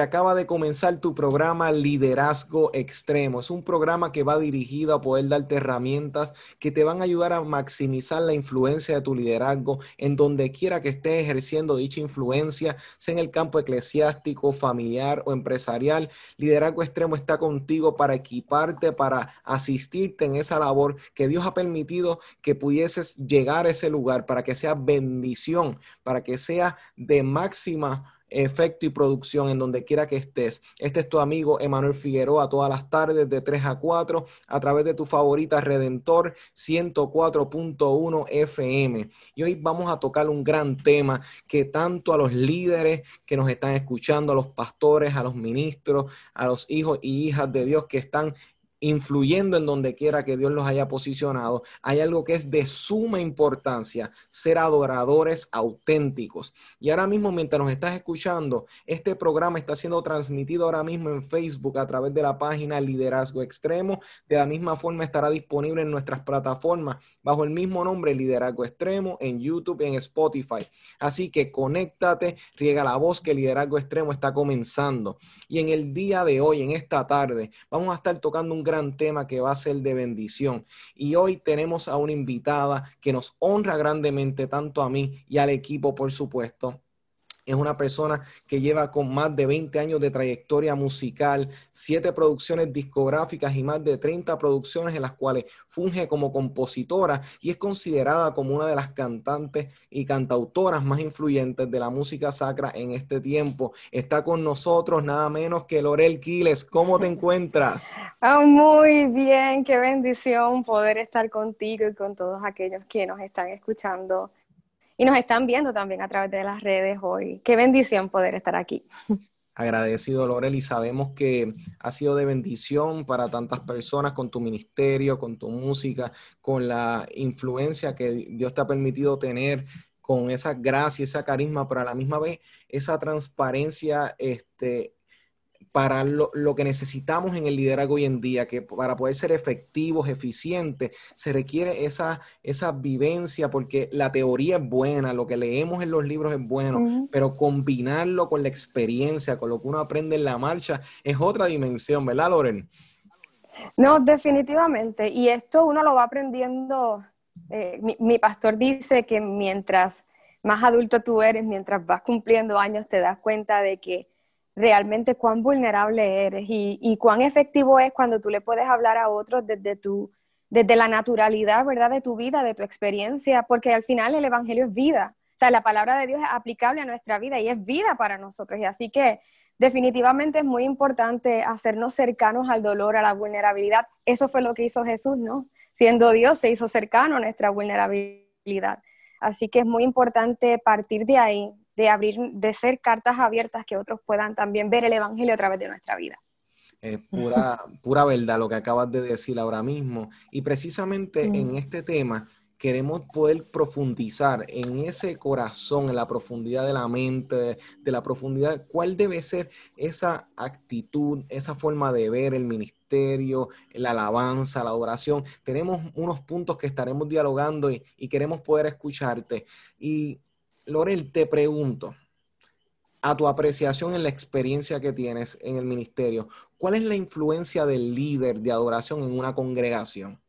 Acaba de comenzar tu programa Liderazgo Extremo. Es un programa que va dirigido a poder darte herramientas que te van a ayudar a maximizar la influencia de tu liderazgo en donde quiera que estés ejerciendo dicha influencia, sea en el campo eclesiástico, familiar o empresarial. Liderazgo Extremo está contigo para equiparte, para asistirte en esa labor que Dios ha permitido que pudieses llegar a ese lugar, para que sea bendición, para que sea de máxima efecto y producción en donde quiera que estés. Este es tu amigo Emanuel Figueroa todas las tardes de 3 a 4 a través de tu favorita Redentor 104.1 FM. Y hoy vamos a tocar un gran tema que tanto a los líderes que nos están escuchando, a los pastores, a los ministros, a los hijos y hijas de Dios que están influyendo en donde quiera que Dios los haya posicionado, hay algo que es de suma importancia, ser adoradores auténticos. Y ahora mismo, mientras nos estás escuchando, este programa está siendo transmitido ahora mismo en Facebook a través de la página Liderazgo Extremo. De la misma forma estará disponible en nuestras plataformas bajo el mismo nombre Liderazgo Extremo en YouTube y en Spotify. Así que conéctate, riega la voz que Liderazgo Extremo está comenzando. Y en el día de hoy, en esta tarde, vamos a estar tocando un gran tema que va a ser de bendición. Y hoy tenemos a una invitada que nos honra grandemente tanto a mí y al equipo, por supuesto. Es una persona que lleva con más de 20 años de trayectoria musical, siete producciones discográficas y más de 30 producciones en las cuales funge como compositora y es considerada como una de las cantantes y cantautoras más influyentes de la música sacra en este tiempo. Está con nosotros nada menos que Lorel Quiles. ¿Cómo te encuentras? Ah, muy bien, qué bendición poder estar contigo y con todos aquellos que nos están escuchando y nos están viendo también a través de las redes hoy. Qué bendición poder estar aquí. Agradecido, Lorel, y sabemos que ha sido de bendición para tantas personas con tu ministerio, con tu música, con la influencia que Dios te ha permitido tener, con esa gracia, esa carisma, pero a la misma vez esa transparencia este, para lo, que necesitamos en el liderazgo hoy en día, que para poder ser efectivos, eficientes, se requiere esa, esa vivencia, porque la teoría es buena, lo que leemos en los libros es bueno, pero combinarlo con la experiencia, con lo que uno aprende en la marcha, es otra dimensión, ¿verdad, Loren? No, definitivamente. Y esto uno lo va aprendiendo. Eh, mi, mi pastor dice que mientras más adulto tú eres, mientras vas cumpliendo años, te das cuenta de que realmente cuán vulnerable eres y, cuán efectivo es cuando tú le puedes hablar a otros desde tu, desde la naturalidad, ¿verdad? De tu vida, de tu experiencia, porque al final el Evangelio es vida. O sea, la palabra de Dios es aplicable a nuestra vida y es vida para nosotros. Y así que definitivamente es muy importante hacernos cercanos al dolor, a la vulnerabilidad. Eso fue lo que hizo Jesús, ¿no? Siendo Dios, se hizo cercano a nuestra vulnerabilidad. Así que es muy importante partir de ahí, de abrir, de ser cartas abiertas que otros puedan también ver el Evangelio a través de nuestra vida. Es pura, pura verdad lo que acabas de decir ahora mismo. Y precisamente en este tema queremos poder profundizar en ese corazón, en la profundidad de la mente, de, la profundidad, cuál debe ser esa actitud, esa forma de ver el ministerio, la alabanza, la adoración. Tenemos unos puntos que estaremos dialogando y, y queremos poder escucharte. Y Lorel, te pregunto, a tu apreciación en la experiencia que tienes en el ministerio, ¿cuál es la influencia del líder de adoración en una congregación?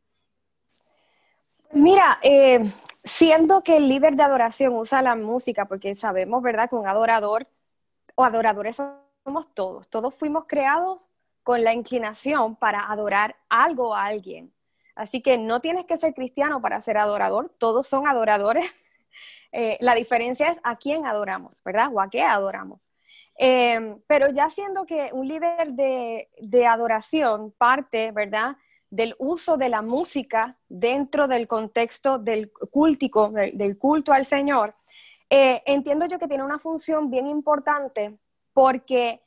Mira, eh, siendo que el líder de adoración usa la música, porque sabemos, ¿verdad?, que un adorador o adoradores somos todos, todos fuimos creados con la inclinación para adorar algo a alguien. Así que no tienes que ser cristiano para ser adorador, todos son adoradores eh, la diferencia es a quién adoramos, ¿verdad? O a qué adoramos. Eh, pero ya siendo que un líder de, adoración parte, ¿verdad? del uso de la música dentro del contexto del cultico, del, culto al Señor, eh, entiendo yo que tiene una función bien importante porque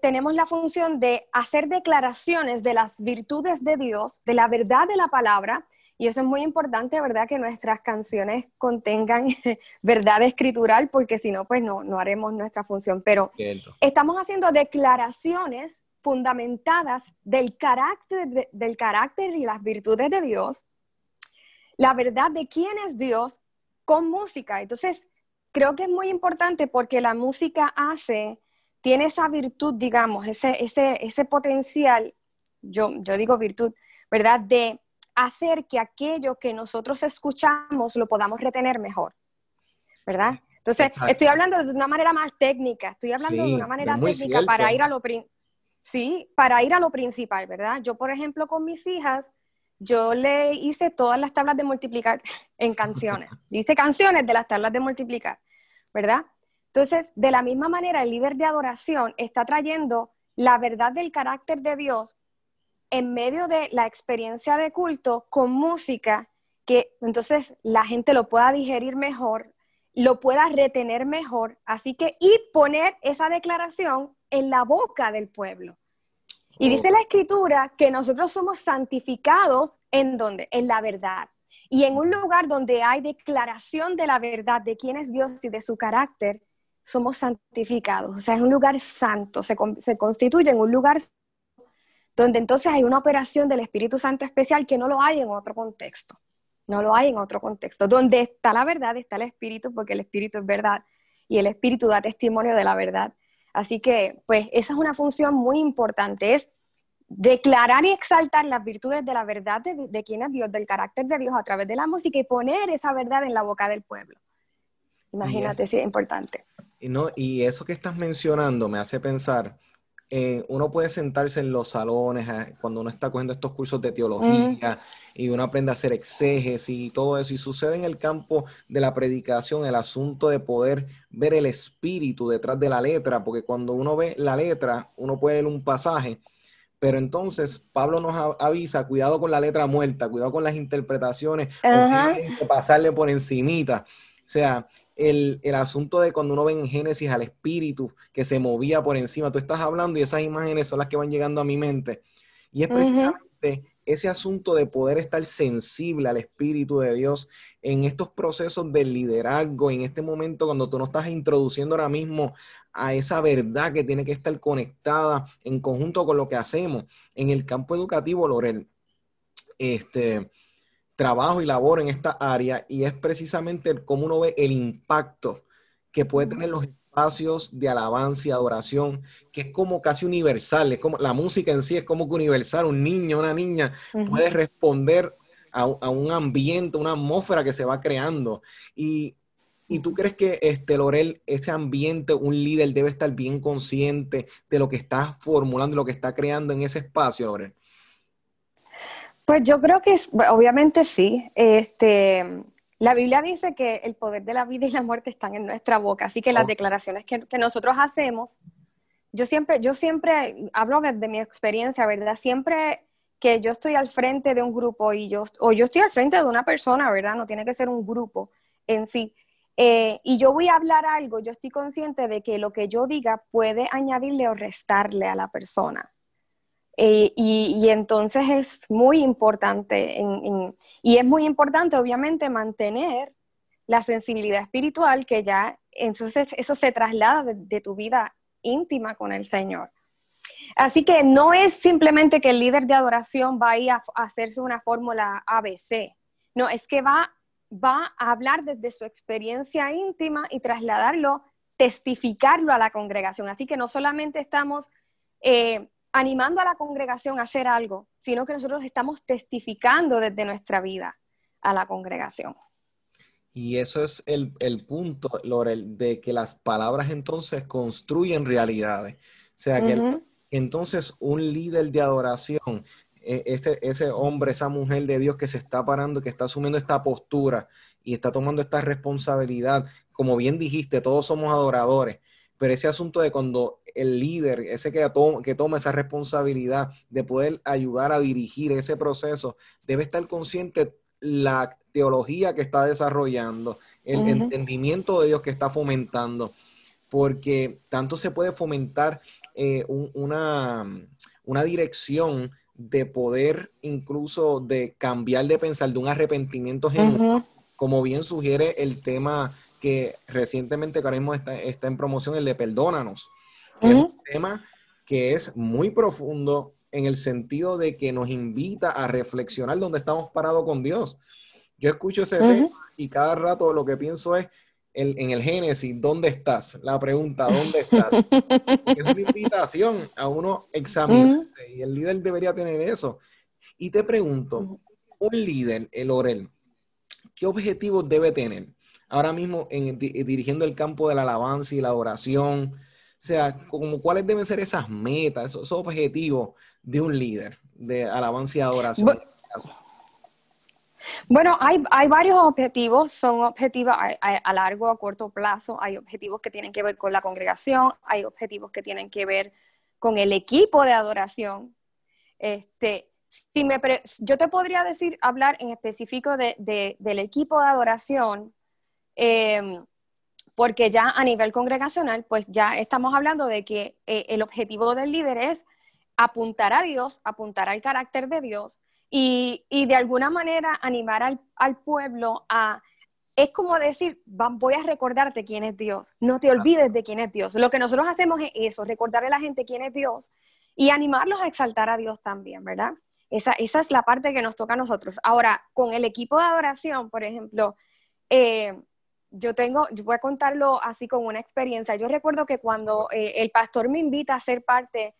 tenemos la función de hacer declaraciones de las virtudes de Dios, de la verdad de la palabra, y eso es muy importante, ¿verdad? Que nuestras canciones contengan verdad escritural, porque si no, pues no, no haremos nuestra función. Pero estamos haciendo declaraciones fundamentadas del carácter, del carácter y las virtudes de Dios, la verdad de quién es Dios con música. Entonces, creo que es muy importante porque la música hace, tiene esa virtud, digamos, ese, ese, ese potencial, yo, yo digo virtud, ¿verdad? De hacer que aquello que nosotros escuchamos lo podamos retener mejor, ¿verdad? Entonces, estoy hablando de una manera más técnica, estoy hablando de una manera técnica para ir a lo sí, para ir a lo principal, ¿verdad? Yo, por ejemplo, con mis hijas, yo le hice todas las tablas de multiplicar en canciones. hice canciones de las tablas de multiplicar, ¿verdad? Entonces, de la misma manera, el líder de adoración está trayendo la verdad del carácter de Dios en medio de la experiencia de culto con música que entonces la gente lo pueda digerir mejor, lo pueda retener mejor, así que y poner esa declaración en la boca del pueblo. Y dice la escritura que nosotros somos santificados en donde? En la verdad. Y en un lugar donde hay declaración de la verdad de quién es Dios y de su carácter, somos santificados. O sea, es un lugar santo, se, se constituye en un lugar donde entonces hay una operación del Espíritu Santo especial que no lo hay en otro contexto. No lo hay en otro contexto. Donde está la verdad, está el Espíritu, porque el Espíritu es verdad y el Espíritu da testimonio de la verdad. Así que, pues, esa es una función muy importante, es declarar y exaltar las virtudes de la verdad de, quién es Dios, del carácter de Dios a través de la música y poner esa verdad en la boca del pueblo. Imagínate si es importante. Y, no, y eso que estás mencionando me hace pensar eh, uno puede sentarse en los salones eh, cuando uno está cogiendo estos cursos de teología y uno aprende a hacer exégesis y todo eso. Y sucede en el campo de la predicación el asunto de poder ver el espíritu detrás de la letra, porque cuando uno ve la letra, uno puede leer un pasaje. Pero entonces Pablo nos avisa, cuidado con la letra muerta, cuidado con las interpretaciones, uh pasarle por encimita. O sea, el, asunto de cuando uno ve en Génesis al espíritu que se movía por encima. Tú estás hablando y esas imágenes son las que van llegando a mi mente. Y es precisamente ese asunto de poder estar sensible al Espíritu de Dios en estos procesos de liderazgo, en este momento cuando tú no estás introduciendo ahora mismo a esa verdad que tiene que estar conectada en conjunto con lo que hacemos en el campo educativo, Lorel. Este, trabajo y labor en esta área y es precisamente cómo uno ve el impacto que puede tener los espacios de alabanza y adoración, que es como casi universal, es como la música en sí es como que universal, un niño, una niña puede responder a, un ambiente, una atmósfera que se va creando. Y, y tú crees que, este, Lorel, ese ambiente, un líder debe estar bien consciente de lo que está formulando, lo que está creando en ese espacio, Lorel. Pues yo creo que obviamente sí. Este, la Biblia dice que el poder de la vida y la muerte están en nuestra boca, así que las oh. declaraciones que, nosotros hacemos, yo siempre, yo siempre hablo desde mi experiencia, ¿verdad? Siempre que yo estoy al frente de un grupo y yo, o yo estoy al frente de una persona, ¿verdad? No tiene que ser un grupo en sí. Eh, y yo voy a hablar algo, yo estoy consciente de que lo que yo diga puede añadirle o restarle a la persona. Eh, y, entonces es muy importante, y es muy importante obviamente mantener la sensibilidad espiritual que ya, entonces eso se traslada de, tu vida íntima con el Señor. Así que no es simplemente que el líder de adoración va a ir a, hacerse una fórmula ABC, no, es que va, va a hablar desde su experiencia íntima y trasladarlo, testificarlo a la congregación. Así que no solamente estamos... Eh, animando a la congregación a hacer algo, sino que nosotros estamos testificando desde nuestra vida a la congregación. Y eso es el, punto, Lorel, de que las palabras entonces construyen realidades. O sea, que entonces un líder de adoración, e, ese, ese hombre, esa mujer de Dios que se está parando, que está asumiendo esta postura y está tomando esta responsabilidad, como bien dijiste, todos somos adoradores, pero ese asunto de cuando el líder, ese que, que toma esa responsabilidad de poder ayudar a dirigir ese proceso, debe estar consciente la teología que está desarrollando, el entendimiento de Dios que está fomentando, porque tanto se puede fomentar eh, una, una dirección de poder incluso de cambiar de pensar, de un arrepentimiento genuino, como bien sugiere el tema que recientemente que ahora mismo está, en promoción, el de Perdónanos. Es un tema que es muy profundo en el sentido de que nos invita a reflexionar dónde estamos parados con Dios. Yo escucho ese tema y cada rato lo que pienso es en el Génesis, ¿dónde estás? La pregunta, ¿dónde estás? es una invitación a uno examinarse y el líder debería tener eso. Y te pregunto, un líder, el Orel, ¿qué objetivos debe tener? Ahora mismo en, dirigiendo el campo de la alabanza y la adoración, o sea, como, ¿cuáles deben ser esas metas, esos, objetivos de un líder de alabanza y adoración? Bueno, hay, varios objetivos, son objetivos a, largo, a corto plazo, hay objetivos que tienen que ver con la congregación, hay objetivos que tienen que ver con el equipo de adoración. Este, si me yo te podría decir, hablar en específico del equipo de adoración, em, porque ya a nivel congregacional, pues ya estamos hablando de que eh, el objetivo del líder es apuntar a Dios, apuntar al carácter de Dios, y, de alguna manera animar al, pueblo a, es como decir, voy a recordarte quién es Dios, no te olvides de quién es Dios. Lo que nosotros hacemos es eso, recordarle a la gente quién es Dios y animarlos a exaltar a Dios también, ¿verdad? Esa, esa es la parte que nos toca a nosotros. Ahora, con el equipo de adoración, por ejemplo, eh, yo tengo, yo voy a contarlo así con una experiencia. Yo recuerdo que cuando eh, el pastor me invita a ser parte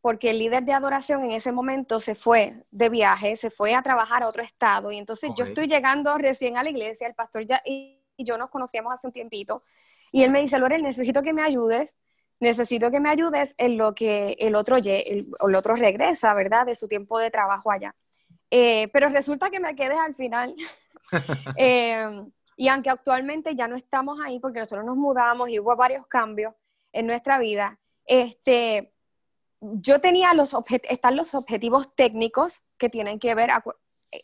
porque el líder de adoración en ese momento se fue de viaje, se fue a trabajar a otro estado, y entonces yo estoy llegando recién a la iglesia, el pastor ya y, yo nos conocíamos hace un tiempito, y él me dice, Lorel, necesito que me ayudes, necesito que me ayudes en lo que el otro, el, el otro regresa, ¿verdad? De su tiempo de trabajo allá. Eh, pero resulta que me quedé al final. Em, y aunque actualmente ya no estamos ahí porque nosotros nos mudamos y hubo varios cambios en nuestra vida, este, yo tenía los están los objetivos técnicos que tienen que ver,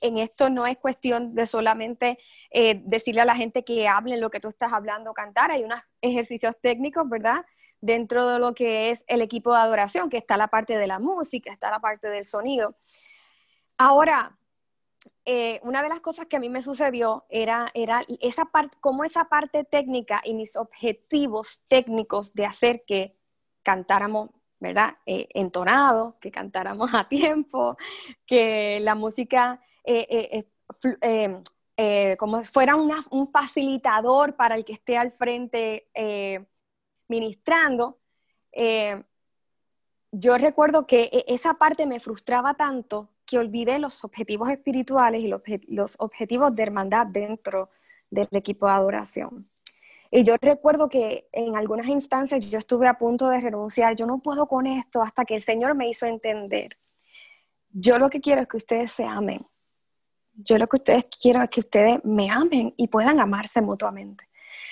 en esto no es cuestión de solamente eh, decirle a la gente que hable lo que tú estás hablando, cantar, hay unos ejercicios técnicos, ¿verdad? Dentro de lo que es el equipo de adoración, que está la parte de la música, está la parte del sonido. Ahora, eh, una de las cosas que a mí me sucedió era, era esa parte, cómo esa parte técnica y mis objetivos técnicos de hacer que cantáramos ¿verdad? Eh, entonado, que cantáramos a tiempo, que la música eh, eh, como fuera un facilitador para el que esté al frente ministrando. yo recuerdo que e, esa parte me frustraba tanto que olvidé los objetivos espirituales y los objetivos de hermandad dentro del equipo de adoración. Y yo recuerdo que en algunas instancias yo estuve a punto de renunciar, yo no puedo con esto hasta que el Señor me hizo entender. Yo lo que quiero es que ustedes se amen. Yo lo que ustedes quiero es que ustedes me amen y puedan amarse mutuamente.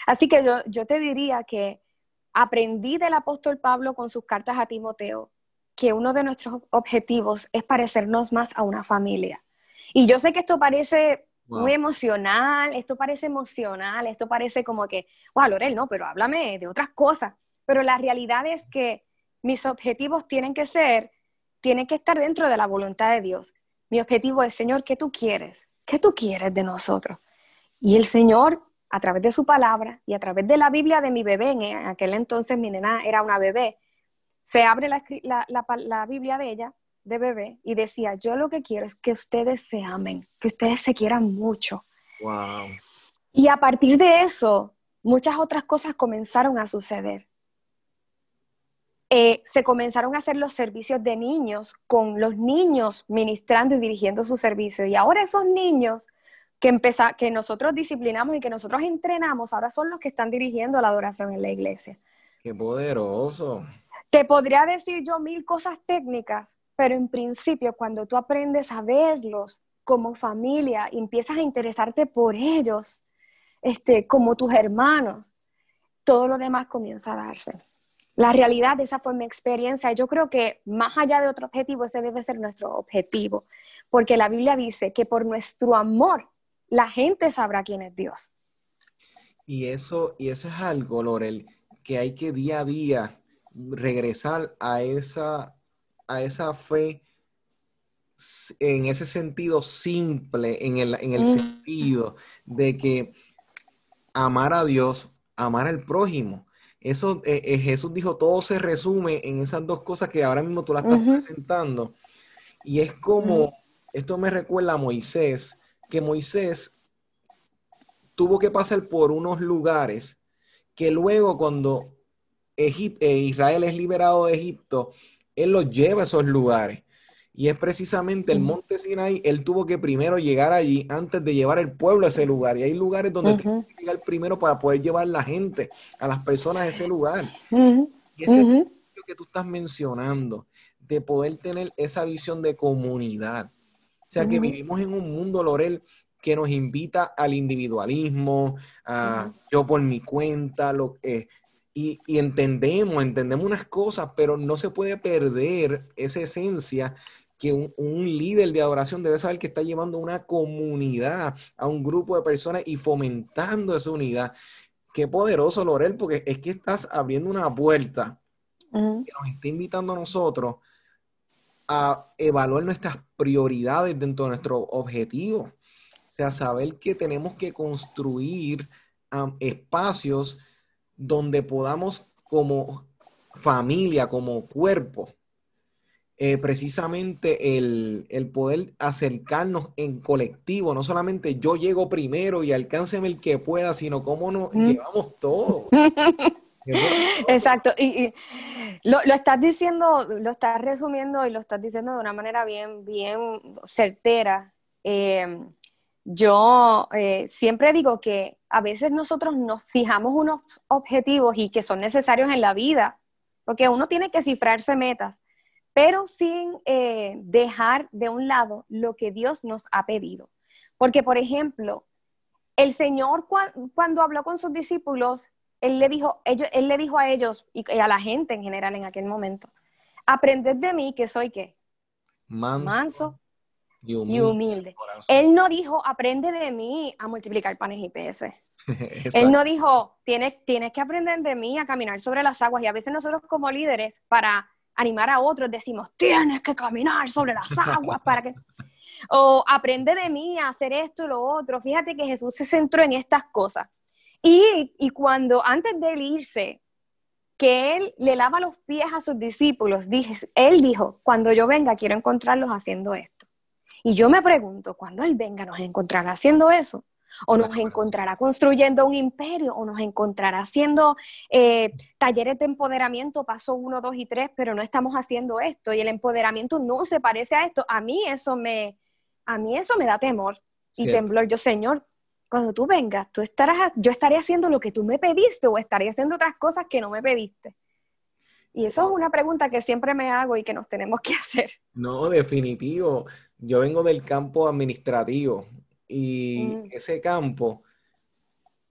Así que yo, yo te diría que aprendí del apóstol Pablo con sus cartas a Timoteo que uno de nuestros objetivos es parecernos más a una familia. Y yo sé que esto parece muy emocional, esto parece emocional, esto parece como que, wow, Lorel, no, pero háblame de otras cosas. Pero la realidad es que mis objetivos tienen que ser, tienen que estar dentro de la voluntad de Dios. Mi objetivo es, Señor, ¿qué tú quieres? ¿Qué tú quieres de nosotros? Y el Señor, a través de su palabra y a través de la Biblia de mi bebé, en aquel entonces mi nena era una bebé, se abre la, la Biblia de ella de bebé y decía, yo lo que quiero es que ustedes se amen, que ustedes se quieran mucho. Wow. Y a partir de eso, muchas otras cosas comenzaron a suceder. Eh, se comenzaron a hacer los servicios de niños con los niños ministrando y dirigiendo su servicio. Y ahora esos niños que, que nosotros disciplinamos y que nosotros entrenamos, ahora son los que están dirigiendo la adoración en la iglesia. Qué poderoso. Te podría decir yo mil cosas técnicas, pero en principio, cuando tú aprendes a verlos como familia empiezas a interesarte por ellos, este, como tus hermanos, todo lo demás comienza a darse. la realidad, esa fue mi experiencia. Yo creo que más allá de otro objetivo, ese debe ser nuestro objetivo, porque la Biblia dice que por nuestro amor la gente sabrá quién es Dios. Y eso, y eso es algo, Lorel, que hay que día a día regresar a esa, a esa fe en ese sentido simple, en el, en el sentido de que amar a Dios, amar al prójimo. Eso eh, eh, Jesús dijo, todo se resume en esas dos cosas que ahora mismo tú la estás presentando. Y es como, esto me recuerda a Moisés, que Moisés tuvo que pasar por unos lugares que luego cuando eh, Israel es liberado de Egipto, él los lleva a esos lugares. Y es precisamente el monte Sinai, él tuvo que primero llegar allí antes de llevar el pueblo a ese lugar. Y hay lugares donde tienes que llegar primero para poder llevar la gente, a las personas a ese lugar. Y ese es que tú estás mencionando, de poder tener esa visión de comunidad. O sea, que vivimos en un mundo, Lorel, que nos invita al individualismo, a yo por mi cuenta, lo que... Y, y, entendemos, entendemos unas cosas, pero no se puede perder esa esencia que un, líder de adoración debe saber que está llevando una comunidad, a un grupo de personas y fomentando esa unidad. Qué poderoso, Lorel, porque es que estás abriendo una puerta que nos está invitando a nosotros a evaluar nuestras prioridades dentro de nuestro objetivo. O sea, saber que tenemos que construir espacios donde podamos como familia, como cuerpo, eh, precisamente el, poder acercarnos en colectivo, no solamente yo llego primero y alcánceme el que pueda, sino cómo nos llevamos todos. Exacto, y, lo, estás diciendo, lo estás resumiendo y lo estás diciendo de una manera bien, bien certera. Eh, yo eh, siempre digo que a veces nosotros nos fijamos unos objetivos y que son necesarios en la vida, porque uno tiene que cifrarse metas, pero sin eh, dejar de un lado lo que Dios nos ha pedido. Porque, por ejemplo, el Señor cuando habló con sus discípulos, él le, dijo, ellos, él le dijo a ellos y, a la gente en general en aquel momento, aprended de mí que soy qué? Manso, y humilde. Él no dijo, aprende de mí a multiplicar panes y peces. Él no dijo, tienes, tienes que aprender de mí a caminar sobre las aguas. Y a veces nosotros como líderes, para animar a otros, decimos, tienes que caminar sobre las aguas para que... O aprende de mí a hacer esto y lo otro. Fíjate que Jesús se centró en estas cosas. Y, y cuando antes de irse, que él le lava los pies a sus discípulos, dije, él dijo, cuando yo venga quiero encontrarlos haciendo esto. Y yo me pregunto, cuando él venga nos encontrará haciendo eso o nos encontrará construyendo un imperio, o nos encontrará haciendo eh, talleres de empoderamiento, paso uno, dos y tres, pero no estamos haciendo esto. Y el empoderamiento no se parece a esto. A mí eso me, a mí eso me da temor y temblor. Yo, Señor, cuando tú vengas, tú estarás, yo estaré haciendo lo que tú me pediste o estaré haciendo otras cosas que no me pediste. Y eso es una pregunta que siempre me hago y que nos tenemos que hacer. No, definitivo. Yo vengo del campo administrativo. Y mm. ese campo,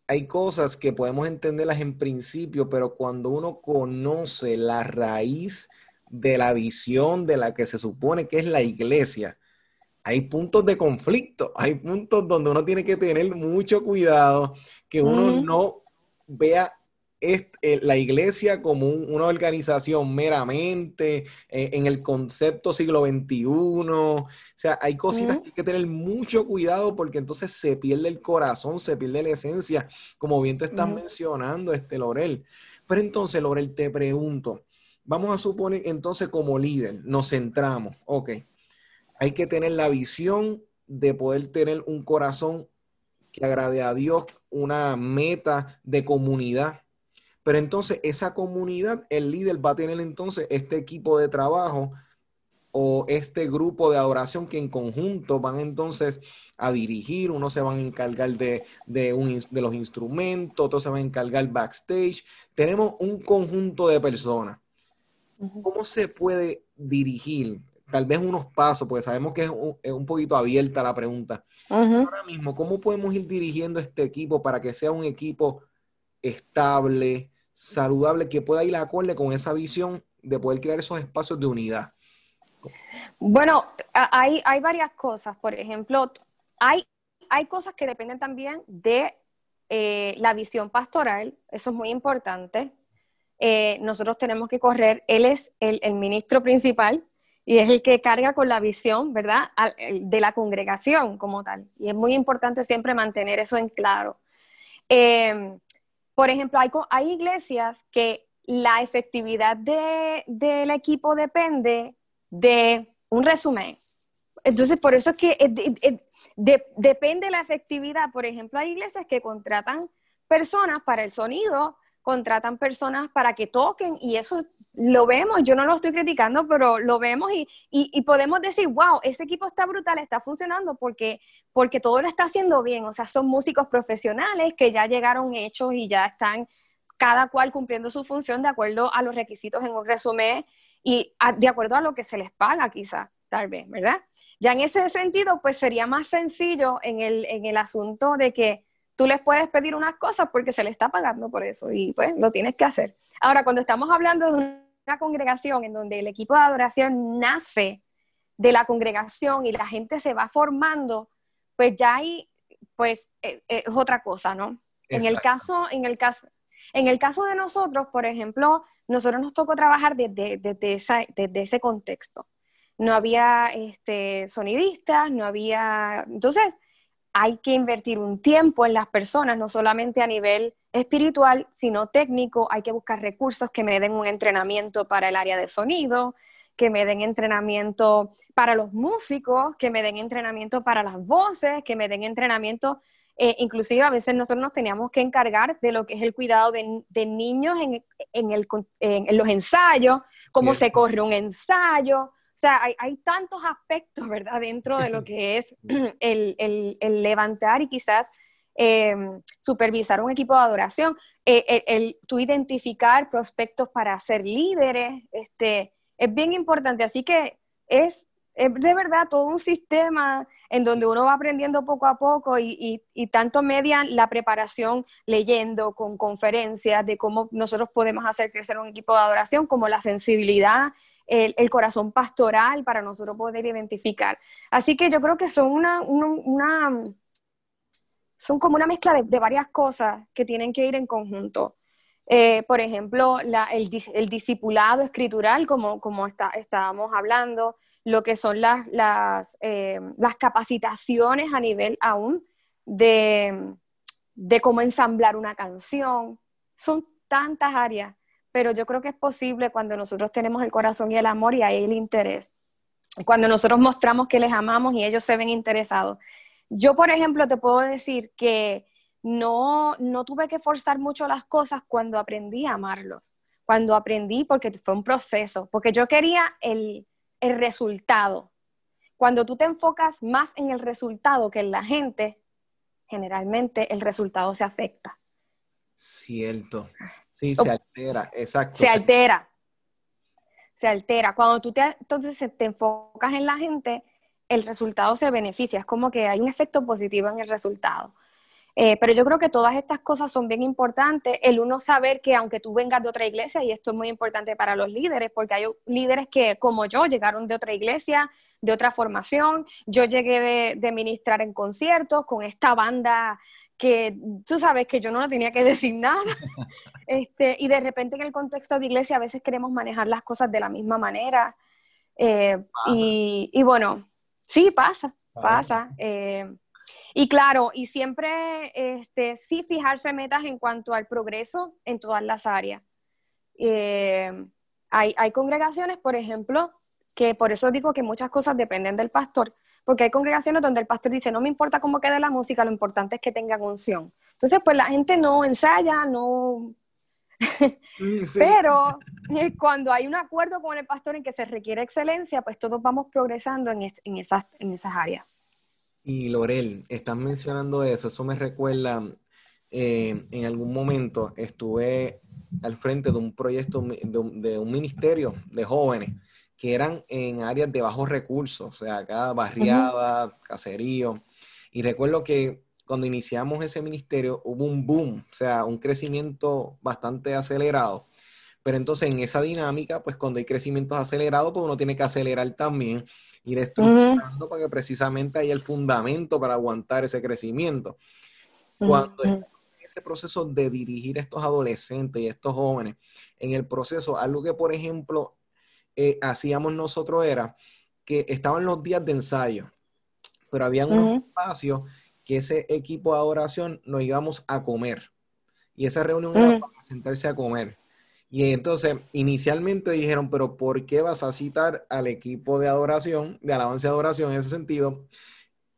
hay cosas que podemos entenderlas en principio, pero cuando uno conoce la raíz de la visión de la que se supone que es la iglesia, hay puntos de conflicto, hay puntos donde uno tiene que tener mucho cuidado, que uno no vea es eh, la iglesia como una organización meramente eh, en el concepto siglo XXI. O sea, hay cositas que hay que tener mucho cuidado porque entonces se pierde el corazón, se pierde la esencia, como bien te estás mencionando, este Lorel. Pero entonces, Lorel, te pregunto, vamos a suponer entonces como líder, nos centramos, ok, hay que tener la visión de poder tener un corazón que agrade a Dios, una meta de comunidad pero entonces esa comunidad, el líder va a tener entonces este equipo de trabajo o este grupo de adoración que en conjunto van entonces a dirigir, uno se van a encargar de, de, de los instrumentos, otro se va a encargar backstage. Tenemos un conjunto de personas. ¿Cómo se puede dirigir? Tal vez unos pasos, porque sabemos que es un, poquito abierta la pregunta. Ahora mismo, ¿cómo podemos ir dirigiendo este equipo para que sea un equipo estable, saludable que pueda ir acorde con esa visión de poder crear esos espacios de unidad? Bueno, hay, hay varias cosas. Por ejemplo, hay, hay cosas que dependen también de eh, la visión pastoral, eso es muy importante. Eh, nosotros tenemos que correr, él es el, el, ministro principal y es el que carga con la visión, ¿verdad?, de la congregación como tal. Y es muy importante siempre mantener eso en claro. Eh, por ejemplo, hay, iglesias que la efectividad de, del equipo depende de un resumen. Entonces, por eso es que depende de la efectividad. Por ejemplo, hay iglesias que contratan personas para el sonido, contratan personas para que toquen y eso lo vemos, yo no lo estoy criticando, pero lo vemos y, podemos decir, wow, ese equipo está brutal, está funcionando porque, porque todo lo está haciendo bien, o sea, son músicos profesionales que ya llegaron hechos y ya están cada cual cumpliendo su función de acuerdo a los requisitos en un resumen y de acuerdo a lo que se les paga quizá, tal vez, ¿verdad? Ya en ese sentido, pues sería más sencillo en el, en el asunto de que tú les puedes pedir unas cosas porque se le está pagando por eso y pues lo tienes que hacer. Ahora, cuando estamos hablando de una congregación en donde el equipo de adoración nace de la congregación y la gente se va formando, pues ya ahí, pues eh, eh, es otra cosa, ¿no? En el caso, en el caso, en el caso de nosotros, por ejemplo, nosotros nos tocó trabajar desde, desde, desde ese contexto. No había este, sonidistas, no había... Entonces, hay que invertir un tiempo en las personas, no solamente a nivel espiritual, sino técnico. Hay que buscar recursos que me den un entrenamiento para el área de sonido, que me den entrenamiento para los músicos, que me den entrenamiento para las voces, que me den entrenamiento. Eh, inclusive a veces nosotros nos teníamos que encargar de lo que es el cuidado de, niños en, los ensayos, cómo se corre un ensayo, sea, hay, tantos aspectos, ¿verdad?, dentro de lo que es el, levantar y quizás em, supervisar un equipo de adoración, eh, el, tú identificar prospectos para ser líderes, este, es bien importante. Así que es, de verdad todo un sistema en donde uno va aprendiendo poco a poco y, y, tanto median la preparación leyendo con conferencias de cómo nosotros podemos hacer crecer un equipo de adoración, como la sensibilidad el, corazón pastoral para nosotros poder identificar. Así que yo creo que son una, son como una mezcla de, varias cosas que tienen que ir en conjunto. Eh, por ejemplo, el, discipulado escritural, como, como estábamos hablando, lo que son las, las, eh, las capacitaciones a nivel aún de, de cómo ensamblar una canción. Son tantas áreas pero yo creo que es posible cuando nosotros tenemos el corazón y el amor y hay el interés. Cuando nosotros mostramos que les amamos y ellos se ven interesados. Yo, por ejemplo, te puedo decir que no, no tuve que forzar mucho las cosas cuando aprendí a amarlos. Cuando aprendí, porque fue un proceso, porque yo quería el, el resultado. Cuando tú te enfocas más en el resultado que en la gente, generalmente el resultado se afecta. Cierto. Sí, se altera, exacto. Se altera. Se altera. Cuando tú te, entonces te enfocas en la gente, el resultado se beneficia. Es como que hay un efecto positivo en el resultado. Eh, pero yo creo que todas estas cosas son bien importantes. El uno saber que aunque tú vengas de otra iglesia, y esto es muy importante para los líderes, porque hay líderes que, como yo, llegaron de otra iglesia, de otra formación. Yo llegué de, de ministrar en conciertos con esta banda que tú sabes que yo no lo tenía que decir nada. Este, y de repente en el contexto de iglesia a veces queremos manejar las cosas de la misma manera. Eh, y, bueno, sí, pasa, pasa. Eh, y claro, y siempre este, sí fijarse metas en cuanto al progreso en todas las áreas. Eh, hay, hay congregaciones, por ejemplo, que por eso digo que muchas cosas dependen del pastor porque hay congregaciones donde el pastor dice, no me importa cómo quede la música, lo importante es que tengan unción. Entonces, pues la gente no ensaya, no... Mm, Pero eh, cuando hay un acuerdo con el pastor en que se requiere excelencia, pues todos vamos progresando en, en, esas, en esas áreas. Y Lorel, estás mencionando eso, eso me recuerda, eh, en algún momento estuve al frente de un proyecto, de un ministerio de jóvenes que eran en áreas de bajos recursos, o sea, acá barriada, caserío. Y recuerdo que cuando iniciamos ese ministerio, hubo un boom, o sea, un crecimiento bastante acelerado. Pero entonces en esa dinámica, pues cuando hay crecimientos acelerados, pues uno tiene que acelerar también, ir estructurando para que precisamente haya el fundamento para aguantar ese crecimiento. Cuando en ese proceso de dirigir a estos adolescentes y estos jóvenes, en el proceso, algo que por ejemplo eh, hacíamos nosotros era que estaban los días de ensayo, pero había unos espacios que ese equipo de adoración nos íbamos a comer. Y esa reunión era para sentarse a comer. Y entonces, inicialmente dijeron, pero ¿por qué vas a citar al equipo de adoración, de alabanza y adoración en ese sentido?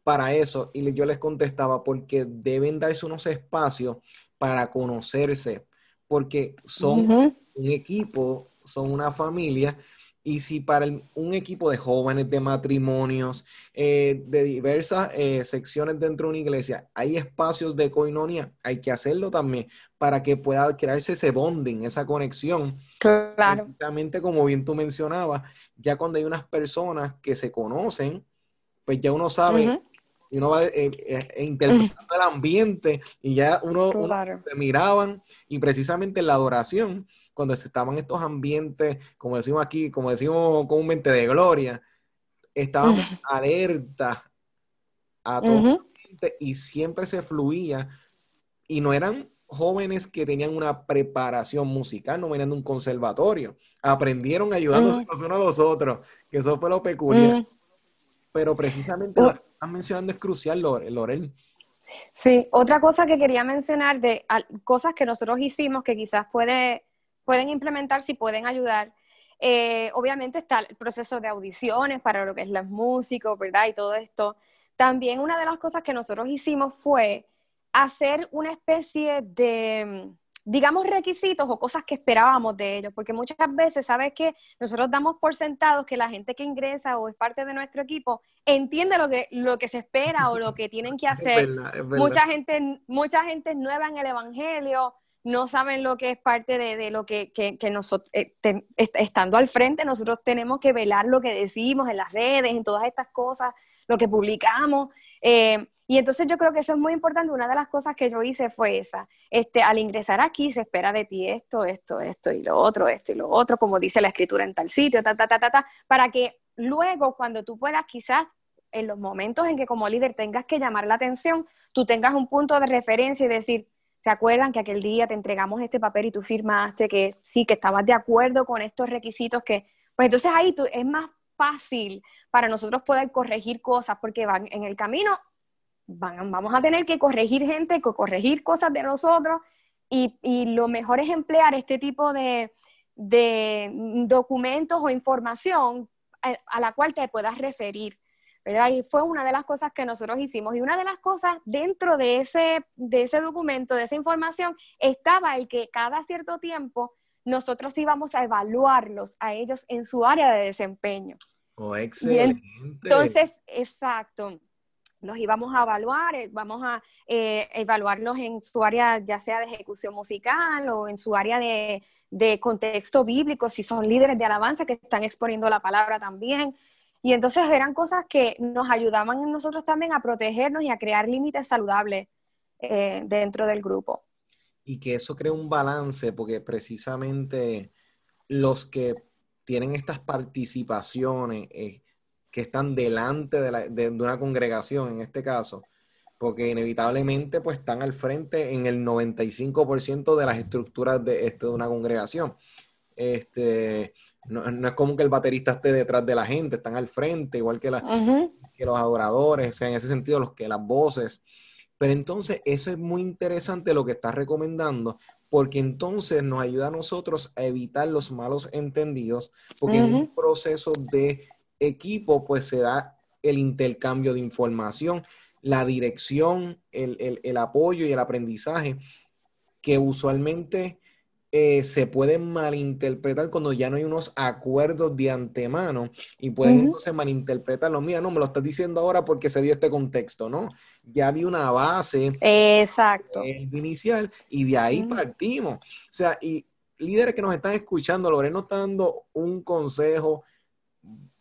Para eso, y yo les contestaba, porque deben darse unos espacios para conocerse, porque son un equipo, son una familia, y si para un equipo de jóvenes, de matrimonios, eh, de diversas eh, secciones dentro de una iglesia, hay espacios de coinonia, hay que hacerlo también para que pueda crearse ese bonding, esa conexión. Claro. Precisamente como bien tú mencionabas, ya cuando hay unas personas que se conocen, pues ya uno sabe y uno va eh, interpretando el ambiente y ya uno, se miraban y precisamente la adoración cuando estaban estos ambientes, como decimos aquí, como decimos comúnmente, de gloria, estábamos alerta a todo y siempre se fluía. Y no eran jóvenes que tenían una preparación musical, no venían de un conservatorio, aprendieron ayudándose los unos a los otros, que eso fue lo peculiar. Pero precisamente lo que estás mencionando es crucial, Lorel. Sí, otra cosa que quería mencionar de cosas que nosotros hicimos que quizás puede pueden implementar, si pueden ayudar. Eh, obviamente está el proceso de audiciones para lo que es los músicos, ¿verdad? Y todo esto. También una de las cosas que nosotros hicimos fue hacer una especie de, digamos, requisitos o cosas que esperábamos de ellos, porque muchas veces, ¿sabes qué? Nosotros damos por sentado que la gente que ingresa o es parte de nuestro equipo entiende lo que, lo que se espera o lo que tienen que hacer. Mucha gente, mucha gente es nueva en el Evangelio, no saben lo que es parte de, lo que, nosotros, eh, estando al frente, nosotros tenemos que velar lo que decimos en las redes, en todas estas cosas, lo que publicamos. Eh, y entonces yo creo que eso es muy importante. Una de las cosas que yo hice fue esa. Este, al ingresar aquí se espera de ti esto, esto, esto y lo otro, esto y lo otro, como dice la escritura en tal sitio, ta, ta, ta, ta, ta, para que luego cuando tú puedas quizás en los momentos en que como líder tengas que llamar la atención, tú tengas un punto de referencia y decir, ¿Se acuerdan que aquel día te entregamos este papel y tú firmaste que sí, que estabas de acuerdo con estos requisitos que, pues entonces ahí tú, es más fácil para nosotros poder corregir cosas porque van en el camino, van, vamos a tener que corregir gente, corregir cosas de nosotros y, y lo mejor es emplear este tipo de, de documentos o información a, a la cual te puedas referir. Y fue una de las cosas que nosotros hicimos. Y una de las cosas dentro de ese, de ese documento, de esa información, estaba el que cada cierto tiempo nosotros íbamos a evaluarlos a ellos en su área de desempeño. Oh, excelente. entonces, exacto. Los íbamos a evaluar, eh, vamos a eh, evaluarlos en su área ya sea de ejecución musical o en su área de, de contexto bíblico, si son líderes de alabanza que están exponiendo la palabra también. Y entonces eran cosas que nos ayudaban nosotros también a protegernos y a crear límites saludables eh, dentro del grupo. Y que eso crea un balance, porque precisamente los que tienen estas participaciones, eh, que están delante de, una congregación en este caso, porque inevitablemente pues están al frente en el 95% de las estructuras de, este, de una congregación. Este, no, es como que el baterista esté detrás de la gente, están al frente, igual que, las, que los adoradores, o sea, en ese sentido, los que las voces. Pero entonces, eso es muy interesante lo que estás recomendando, porque entonces nos ayuda a nosotros a evitar los malos entendidos, porque en un proceso de equipo, pues se da el intercambio de información, la dirección, el, el apoyo y el aprendizaje, que usualmente eh, se pueden malinterpretar cuando ya no hay unos acuerdos de antemano y pueden entonces malinterpretarlo. Mira, no me lo estás diciendo ahora porque se dio este contexto, ¿no? Ya había una base Exacto. inicial y de ahí partimos. O sea, y líderes que nos están escuchando, Lorena nos está dando un consejo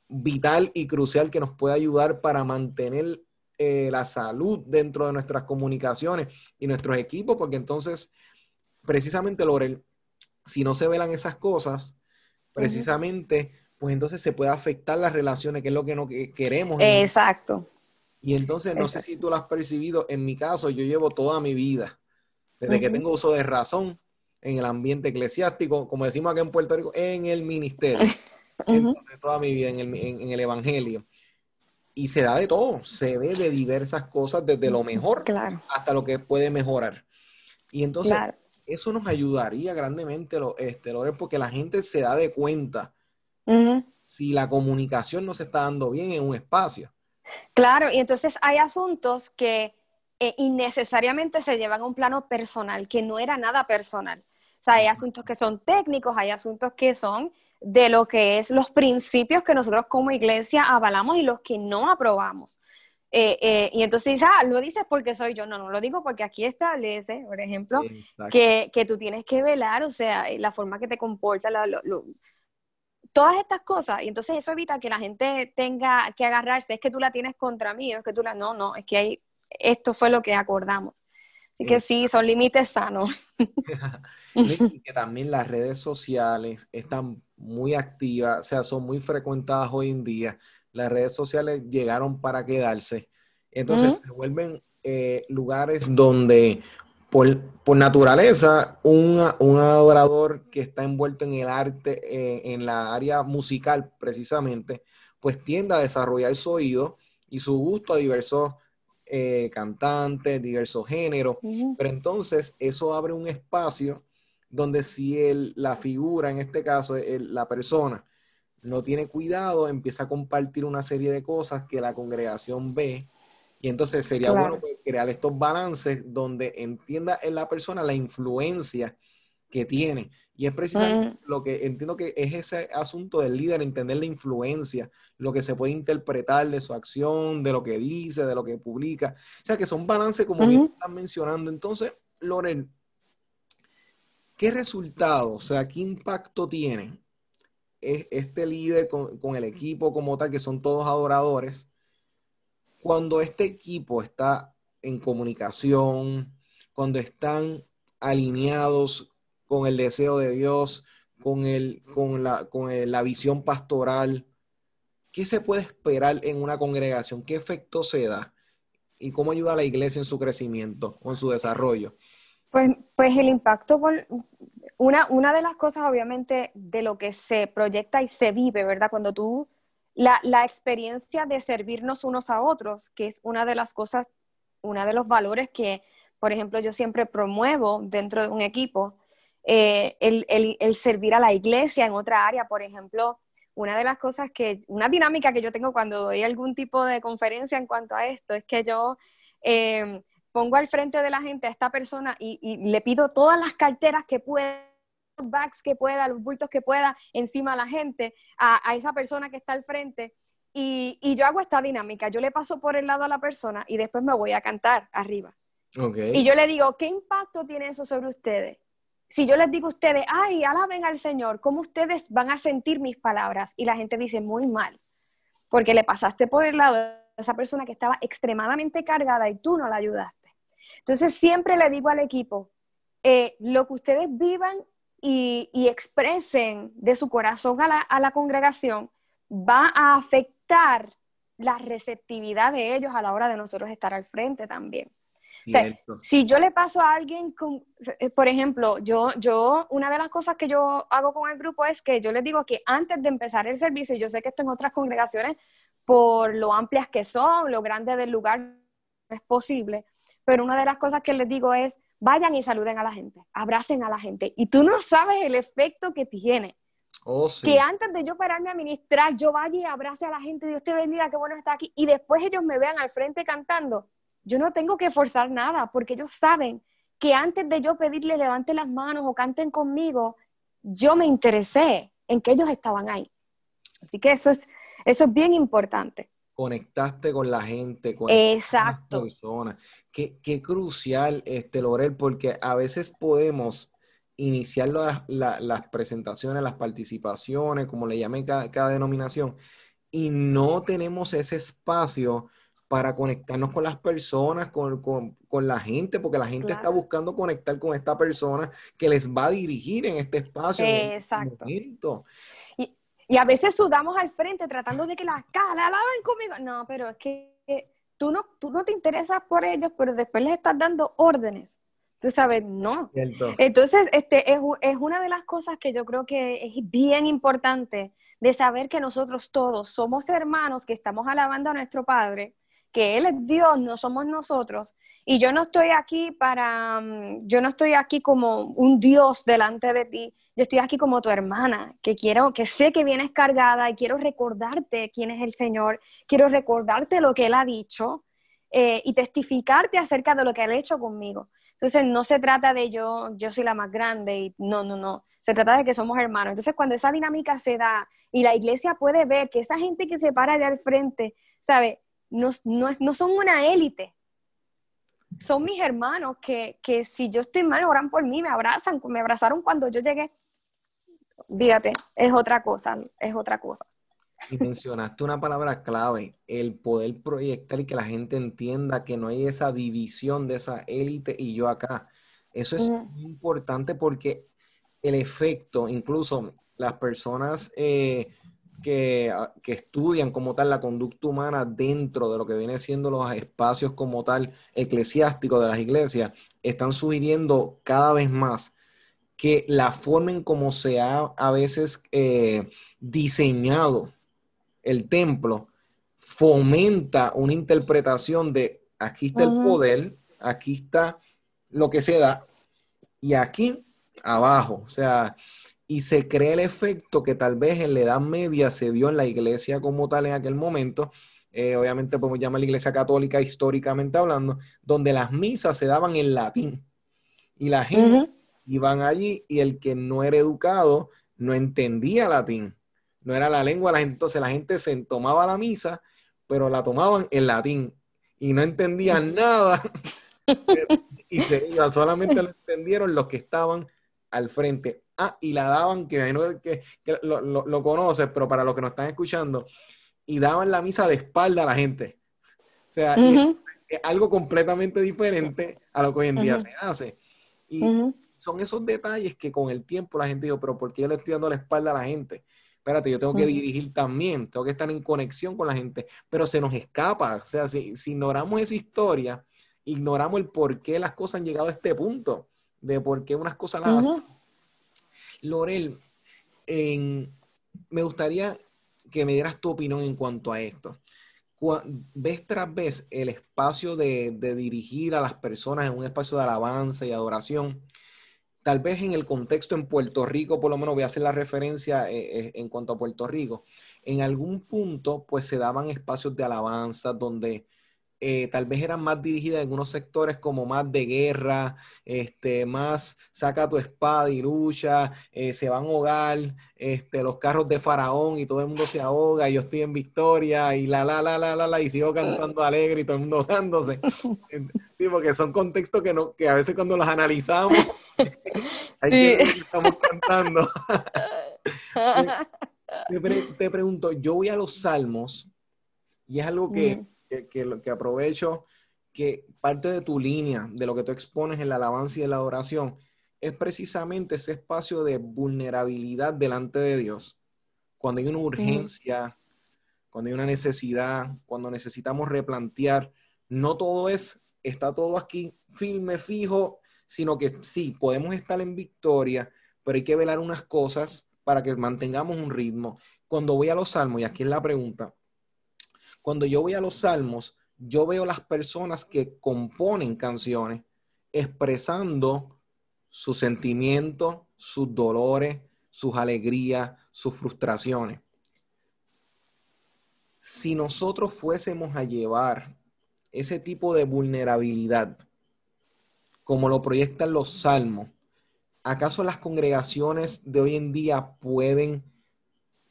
vital y crucial que nos puede ayudar para mantener eh, la salud dentro de nuestras comunicaciones y nuestros equipos, porque entonces, precisamente, Lorel, si no se velan esas cosas, precisamente, pues entonces se puede afectar las relaciones, que es lo que no queremos. Exacto. Y entonces, no sé si tú lo has percibido, en mi caso, yo llevo toda mi vida, desde que tengo uso de razón, en el ambiente eclesiástico, como decimos acá en Puerto Rico, en el ministerio. Entonces, toda mi vida en el, en, el Evangelio. Y se da de todo, se ve de diversas cosas, desde lo mejor hasta lo que puede mejorar. Y entonces, eso nos ayudaría grandemente, lo, este, porque la gente se da de cuenta si la comunicación no se está dando bien en un espacio. Claro, y entonces hay asuntos que eh, innecesariamente se llevan a un plano personal, que no era nada personal. O sea, hay asuntos que son técnicos, hay asuntos que son de lo que es los principios que nosotros como iglesia avalamos y los que no aprobamos. Eh, eh, y entonces dices, ah, lo dices porque soy yo. No, no lo digo porque aquí establece, por ejemplo, que, que, tú tienes que velar, o sea, la forma que te comportas, todas estas cosas. Y entonces eso evita que la gente tenga que agarrarse, es que tú la tienes contra mí, es que tú la, no, no, es que hay, esto fue lo que acordamos. Así que sí, son límites sanos. y que también las redes sociales están muy activas, o sea, son muy frecuentadas hoy en día. Las redes sociales llegaron para quedarse. Entonces se vuelven eh, lugares donde por, naturaleza un, adorador que está envuelto en el arte, eh, en la área musical precisamente, pues tiende a desarrollar su oído y su gusto a diversos eh, cantantes, diversos géneros, pero entonces eso abre un espacio donde si el, la figura, en este caso la persona, no tiene cuidado, empieza a compartir una serie de cosas que la congregación ve. Y entonces sería bueno pues, crear estos balances donde entienda en la persona la influencia que tiene. Y es precisamente lo que entiendo que es ese asunto del líder, entender la influencia, lo que se puede interpretar de su acción, de lo que dice, de lo que publica. O sea, que son balances como bien están mencionando. Entonces, Loren, ¿Qué resultado, o sea, qué impacto tiene este líder con, el equipo como tal, que son todos adoradores, cuando este equipo está en comunicación, cuando están alineados con el deseo de Dios, con, el, con, la, con la visión pastoral? ¿Qué se puede esperar en una congregación? ¿Qué efecto se da? ¿Y cómo ayuda a la iglesia en su crecimiento o en su desarrollo? Pues, pues el impacto, con, una, una de las cosas obviamente de lo que se proyecta y se vive, ¿verdad? Cuando tú, la, la experiencia de servirnos unos a otros, que es una de las cosas, una de los valores que, por ejemplo, yo siempre promuevo dentro de un equipo, eh, el, el, el, servir a la iglesia en otra área, por ejemplo, una de las cosas que, una dinámica que yo tengo cuando doy algún tipo de conferencia en cuanto a esto, es que yo eh, pongo al frente de la gente a esta persona y, le pido todas las carteras que pueda, los bags que pueda, los bultos que pueda encima a la gente, a, esa persona que está al frente. Y, yo hago esta dinámica, yo le paso por el lado a la persona y después me voy a cantar arriba. Y yo le digo, ¿qué impacto tiene eso sobre ustedes? Si yo les digo a ustedes, ay, alaben al Señor, ¿cómo ustedes van a sentir mis palabras? Y la gente dice, muy mal, porque le pasaste por el lado a esa persona que estaba extremadamente cargada y tú no la ayudaste. Entonces siempre le digo al equipo, eh, lo que ustedes vivan y, expresen de su corazón a la, congregación va a afectar la receptividad de ellos a la hora de nosotros estar al frente también. si yo le paso a alguien, con, eh, por ejemplo, yo, yo, una de las cosas que yo hago con el grupo es que yo les digo que antes de empezar el servicio, yo sé que esto en otras congregaciones, por lo amplias que son, lo grande del lugar, es posible, pero una de las cosas que les digo es, vayan y saluden a la gente, abracen a la gente. Y tú no sabes el efecto que tiene. Oh, que antes de yo pararme a ministrar, yo vaya y abrace a la gente, Dios te bendiga, qué bueno estar aquí, y después ellos me vean al frente cantando. Yo no tengo que forzar nada, porque ellos saben que antes de yo pedirle levante las manos o canten conmigo, yo me interesé en que ellos estaban ahí. Así que eso es, eso es bien importante conectaste con la gente, con las personas. Qué, qué, crucial, este, Lorel, porque a veces podemos iniciar las presentaciones, las participaciones, como le llame cada, denominación, y no tenemos ese espacio para conectarnos con las personas, con, la gente, porque la gente está buscando conectar con esta persona que les va a dirigir en este espacio. Este Exacto. Y, a veces sudamos al frente tratando de que las caras la conmigo. No, pero es que tú no, tú no te interesas por ellos, pero después les estás dando órdenes. Tú sabes, no. Entonces, este, es, es, una de las cosas que yo creo que es bien importante de saber que nosotros todos somos hermanos que estamos alabando a nuestro Padre, que Él es Dios, no somos nosotros. Y yo no estoy aquí para, mm, yo no estoy aquí como un Dios delante de ti, yo estoy aquí como tu hermana, que quiero, que sé que vienes cargada y quiero recordarte quién es el Señor, quiero recordarte lo que Él ha dicho eh, y testificarte acerca de lo que Él ha hecho conmigo. Entonces, no se trata de yo, yo soy la más grande y no, no, no. Se trata de que somos hermanos. Entonces, cuando esa dinámica se da y la iglesia puede ver que esa gente que se para allá al frente, ¿sabe? No, no, son una élite. Son mis hermanos que, que si yo estoy mal, oran por mí, me abrazan, me abrazaron cuando yo llegué. Dígate, es otra cosa, es otra cosa. Y mencionaste una palabra clave, el poder proyectar y que la gente entienda que no hay esa división de esa élite y yo acá. Eso es importante porque el efecto, incluso las personas eh, que, que, estudian como tal la conducta humana dentro de lo que viene siendo los espacios como tal eclesiásticos de las iglesias, están sugiriendo cada vez más que la forma en cómo se ha a veces eh, diseñado el templo fomenta una interpretación de aquí está el poder, aquí está lo que se da, y aquí abajo, o sea, y se crea el efecto que tal vez en la Edad Media se dio en la iglesia como tal en aquel momento, eh, obviamente podemos llamar la iglesia católica históricamente hablando, donde las misas se daban en latín, y la gente iban allí y el que no era educado no entendía latín no era la lengua, la gente, entonces la gente se tomaba la misa, pero la tomaban en latín y no entendían nada. y se, solamente lo entendieron los que estaban al frente. Ah, y la daban, que, que, que lo, lo, conoces, pero para los que nos están escuchando, y daban la misa de espalda a la gente. O sea, es, algo completamente diferente a lo que hoy en día se hace. Y son esos detalles que con el tiempo la gente dijo, pero ¿por qué yo le estoy dando la espalda a la gente? espérate, yo tengo que dirigir también, tengo que estar en conexión con la gente, pero se nos escapa, o sea, si, ignoramos esa historia, ignoramos el por qué las cosas han llegado a este punto, de por qué unas cosas las hacen. Lorel, me gustaría que me dieras tu opinión en cuanto a esto. Ves tras vez el espacio de, de dirigir a las personas en un espacio de alabanza y adoración, tal vez en el contexto en Puerto Rico, por lo menos voy a hacer la referencia eh, eh, en cuanto a Puerto Rico, en algún punto pues se daban espacios de alabanza donde eh, tal vez eran más dirigidas en unos sectores como más de guerra, este, más saca tu espada y lucha, se van a ahogar, este, los carros de faraón y todo el mundo se ahoga y yo estoy en victoria y la la la la la la y sigo cantando alegre y todo el mundo ahogándose. Sí, porque son contextos que, no, que a veces cuando los analizamos estamos cantando. te, pregunto, yo voy a los salmos y es algo que, que, aprovecho, que parte de tu línea, de lo que tú expones en la alabanza y en la adoración, es precisamente ese espacio de vulnerabilidad delante de Dios. Cuando hay una urgencia, cuando hay una necesidad, cuando necesitamos replantear, no todo es, está todo aquí firme, fijo, sino que sí, podemos estar en victoria, pero hay que velar unas cosas para que mantengamos un ritmo. Cuando voy a los salmos, y aquí es la pregunta, cuando yo voy a los salmos, yo veo las personas que componen canciones expresando sus sentimientos, sus dolores, sus alegrías, sus frustraciones. Si nosotros fuésemos a llevar ese tipo de vulnerabilidad como lo proyectan los salmos, ¿acaso las congregaciones de hoy en día pueden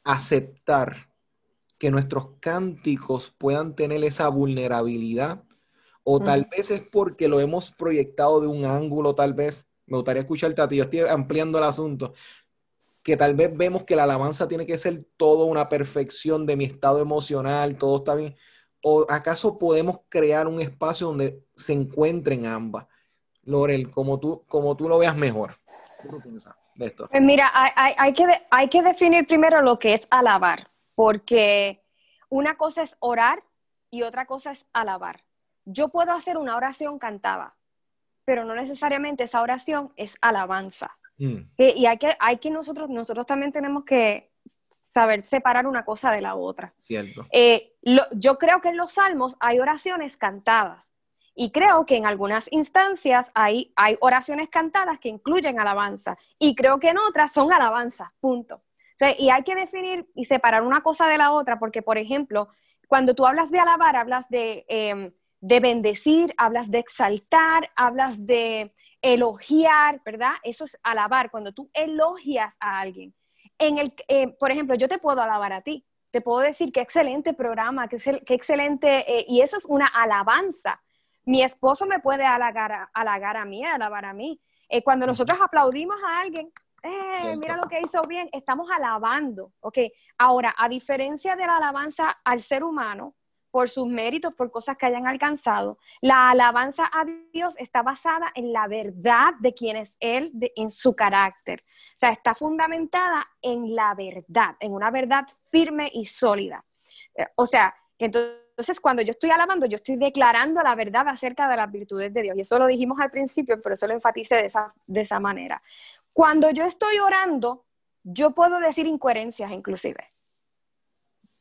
aceptar que nuestros cánticos puedan tener esa vulnerabilidad? O tal vez es porque lo hemos proyectado de un ángulo, tal vez. Me gustaría escucharte a ti, yo estoy ampliando el asunto. Que tal vez vemos que la alabanza tiene que ser todo una perfección de mi estado emocional, todo está bien. ¿O acaso podemos crear un espacio donde se encuentren ambas? Lorel, como tú, como tú lo veas mejor. ¿Qué tú piensas de esto? Pues mira, hay, que hay que definir primero lo que es alabar, porque una cosa es orar y otra cosa es alabar. Yo puedo hacer una oración cantada, pero no necesariamente esa oración es alabanza. Mm. y hay que, hay que nosotros, nosotros también tenemos que saber separar una cosa de la otra. Cierto. Eh, yo creo que en los salmos hay oraciones cantadas y creo que en algunas instancias hay, hay oraciones cantadas que incluyen alabanza y creo que en otras son alabanzas, punto. Y hay que definir y separar una cosa de la otra porque, por ejemplo, cuando tú hablas de alabar, hablas de, em, de bendecir, hablas de exaltar, hablas de elogiar, ¿verdad? Eso es alabar, cuando tú elogias a alguien. En el, eh, por ejemplo, yo te puedo alabar a ti, te puedo decir qué excelente programa, qué, qué excelente, eh, y eso es una alabanza. Mi esposo me puede halagar a, halagar a mí, alabar a mí. Eh, cuando nosotros aplaudimos a alguien, eh, mira lo que hizo bien, estamos alabando, ¿ok? Ahora, a diferencia de la alabanza al ser humano, por sus méritos, por cosas que hayan alcanzado, la alabanza a Dios está basada en la verdad de quién es Él, en su carácter. O sea, está fundamentada en la verdad, en una verdad firme y sólida. Eh, o sea, entonces cuando yo estoy alabando, yo estoy declarando la verdad acerca de las virtudes de Dios. Y eso lo dijimos al principio, pero eso lo enfatice de esa, de esa manera. Cuando yo estoy orando, yo puedo decir incoherencias inclusive.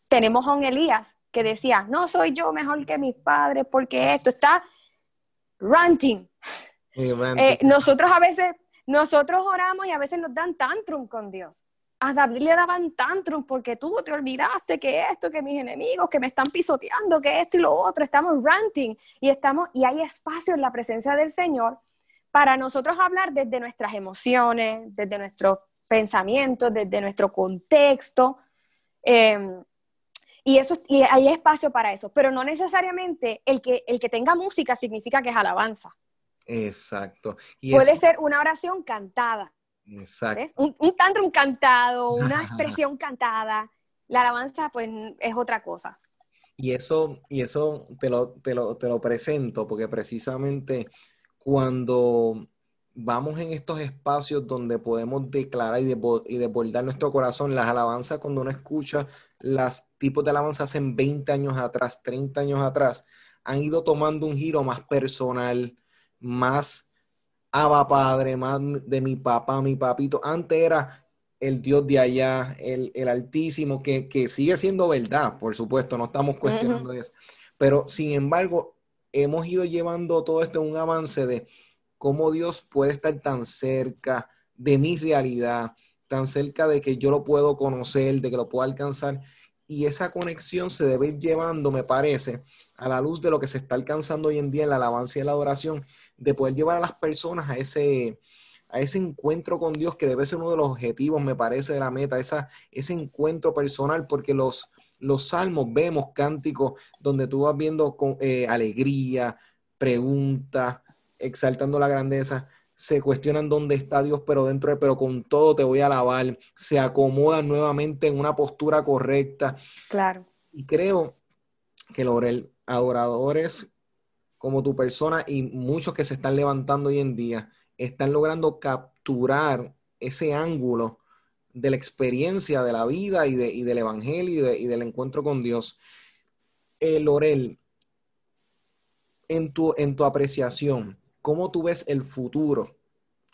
Tenemos a un Elías que decía, no soy yo mejor que mis padres porque esto está ranting. Eh, nosotros a veces, nosotros oramos y a veces nos dan tantrum con Dios. A David le daban tantrum porque tú te olvidaste que esto, que mis enemigos, que me están pisoteando, que esto y lo otro, estamos ranting y estamos y hay espacio en la presencia del Señor para nosotros hablar desde nuestras emociones, desde nuestros pensamientos, desde nuestro contexto. Em, y, eso, y hay espacio para eso, pero no necesariamente el que, el que tenga música significa que es alabanza. Exacto. Puede ser una oración cantada. Exacto. Un, un tantrum cantado, una expresión cantada. La alabanza, pues, es otra cosa. Y eso, y eso te lo, te lo, te lo presento, porque precisamente cuando vamos en estos espacios donde podemos declarar y, desbordar nuestro corazón, las alabanzas, cuando uno escucha los tipos de alabanzas hace 20 años atrás, 30 años atrás, han ido tomando un giro más personal, más Abba Padre, más de mi papá, mi papito. Antes era el Dios de allá, el, Altísimo, que, sigue siendo verdad, por supuesto, no estamos cuestionando eso. Pero sin embargo, hemos ido llevando todo esto en un avance de cómo Dios puede estar tan cerca de mi realidad, tan cerca de que yo lo puedo conocer, de que lo puedo alcanzar. Y esa conexión se debe ir llevando, me parece, a la luz de lo que se está alcanzando hoy en día en la alabanza y la adoración, de poder llevar a las personas a ese, a ese encuentro con Dios, que debe ser uno de los objetivos, me parece, de la meta, esa, ese encuentro personal, porque los, los salmos vemos cánticos donde tú vas viendo con, eh, alegría, preguntas, exaltando la grandeza, se cuestionan dónde está Dios, pero dentro de, pero con todo te voy a alabar, se acomodan nuevamente en una postura correcta. Claro. Y creo que los adoradores como tu persona y muchos que se están levantando hoy en día están logrando capturar ese ángulo de la experiencia de la vida y, de, del evangelio y, del encuentro con Dios. Eh, Lorel, en tu, en tu apreciación, ¿cómo tú ves el futuro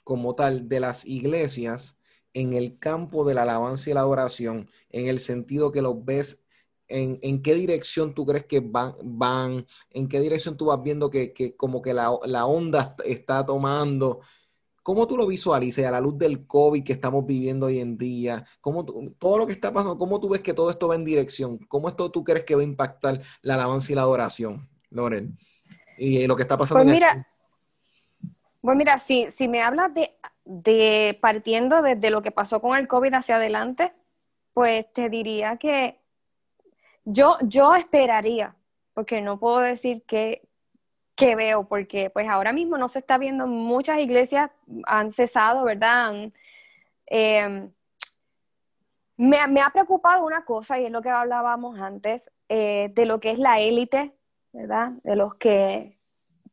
como tal de las iglesias en el campo de la alabanza y la adoración, en el sentido que los ves en, en, qué dirección tú crees que van, van, en qué dirección tú vas viendo que, que como que la, la, onda está tomando, ¿Cómo tú lo visualizas a la luz del COVID que estamos viviendo hoy en día? ¿Cómo todo lo que está pasando, ¿cómo tú ves que todo esto va en dirección? ¿Cómo esto tú crees que va a impactar la alabanza y la adoración, Lorel? Y, lo que está pasando. Pues mira, pues mira, si, si me hablas de, de partiendo desde lo que pasó con el COVID hacia adelante, pues te diría que yo, yo esperaría, porque no puedo decir que, que veo, porque pues ahora mismo no se está viendo, muchas iglesias han cesado, ¿verdad? Em, me, ha preocupado una cosa y es lo que hablábamos antes. eh, de lo que es la élite, ¿verdad? De los que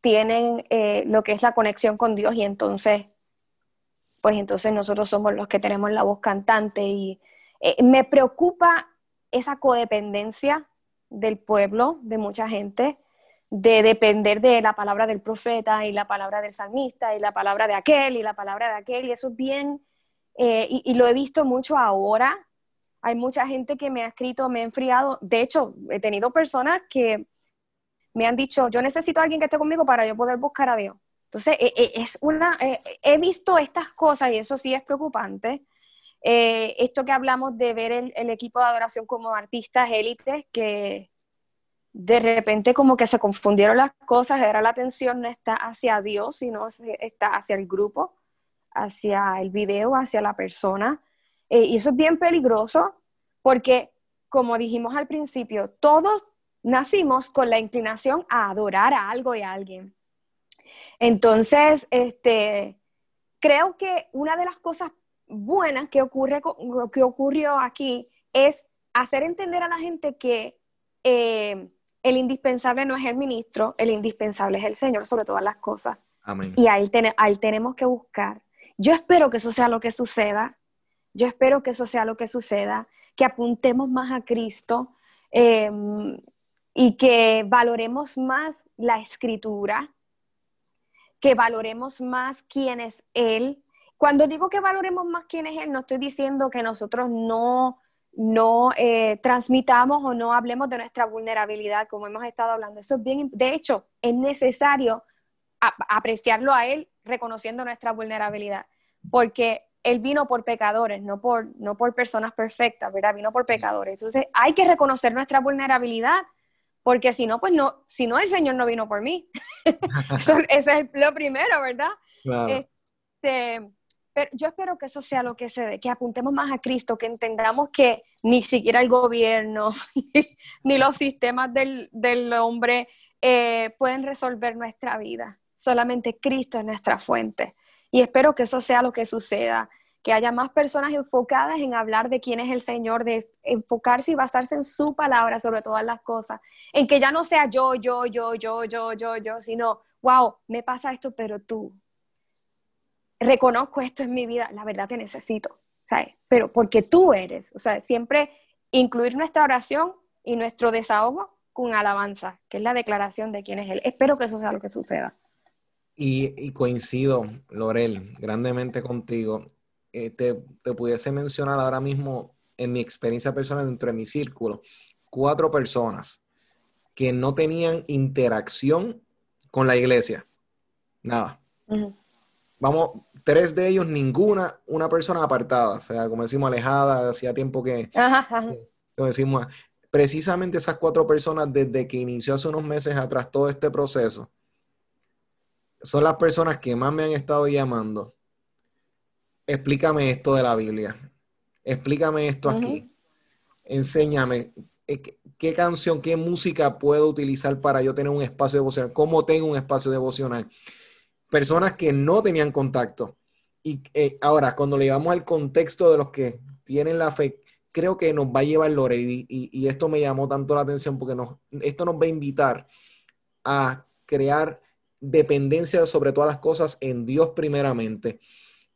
tienen eh, lo que es la conexión con Dios y entonces, pues entonces nosotros somos los que tenemos la voz cantante y eh, me preocupa esa codependencia del pueblo, de mucha gente, de depender de la palabra del profeta y la palabra del salmista y la palabra de aquel y la palabra de aquel y eso es bien, y, y lo he visto mucho ahora hay mucha gente que me ha escrito, me ha enfriado. De hecho, he tenido personas que me han dicho, yo necesito a alguien que esté conmigo para yo poder buscar a Dios. Entonces, e, e, es una, e, he visto estas cosas y eso sí es preocupante. Eh, esto que hablamos de ver el, equipo de adoración como artistas élites que de repente como que se confundieron las cosas, era la atención no está hacia Dios, sino está hacia el grupo, hacia el video, hacia la persona. Eh, y eso es bien peligroso porque, como dijimos al principio, todos nacimos con la inclinación a adorar a algo y a alguien. Entonces, este, creo que una de las cosas buenas que, ocurre, que ocurrió aquí es hacer entender a la gente que eh, el indispensable no es el ministro, el indispensable es el Señor sobre todas las cosas. Y ahí, ahí tenemos que buscar. Yo espero que eso sea lo que suceda. Yo espero que eso sea lo que suceda, que apuntemos más a Cristo em, y que valoremos más la escritura, que valoremos más quién es Él. Cuando digo que valoremos más quién es Él, no estoy diciendo que nosotros no, no eh, transmitamos o no hablemos de nuestra vulnerabilidad, como hemos estado hablando. Eso es bien, de hecho, es necesario apreciarlo a Él reconociendo nuestra vulnerabilidad, porque él vino por pecadores, no por, no por personas perfectas, ¿verdad? Vino por pecadores. Entonces hay que reconocer nuestra vulnerabilidad, porque si no, pues no, si no, el Señor no vino por mí. eso, es lo primero, ¿verdad? Este, pero yo espero que eso sea lo que se dé, que apuntemos más a Cristo, que entendamos que ni siquiera el gobierno ni los sistemas del, del hombre eh, pueden resolver nuestra vida. Solamente Cristo es nuestra fuente. Y espero que eso sea lo que suceda, que haya más personas enfocadas en hablar de quién es el Señor, de enfocarse y basarse en su palabra sobre todas las cosas, en que ya no sea yo, yo, yo, yo, yo, yo, yo, sino, wow, me pasa esto, pero tú, reconozco esto en mi vida, la verdad te necesito, ¿sabes? Pero porque tú eres, o sea, siempre incluir nuestra oración y nuestro desahogo con alabanza, que es la declaración de quién es Él. Espero que eso sea lo que suceda. Y, coincido, Lorel, grandemente contigo. Eh, te, pudiese mencionar ahora mismo, en mi experiencia personal dentro de mi círculo, cuatro personas que no tenían interacción con la iglesia. Nada. Vamos, tres de ellos, ninguna, una persona apartada, o sea, como decimos, alejada, hacía tiempo que, decimos. Precisamente esas cuatro personas, desde que inició hace unos meses atrás todo este proceso, son las personas que más me han estado llamando. Explícame esto de la Biblia. Explícame esto aquí. Enséñame eh, qué canción, qué música puedo utilizar para yo tener un espacio devocional. ¿Cómo tengo un espacio devocional? Personas que no tenían contacto. Y eh, ahora, cuando le llevamos al contexto de los que tienen la fe, creo que nos va a llevar Lore. Y, y esto me llamó tanto la atención porque esto nos va a invitar a crear dependencia sobre todas las cosas en Dios primeramente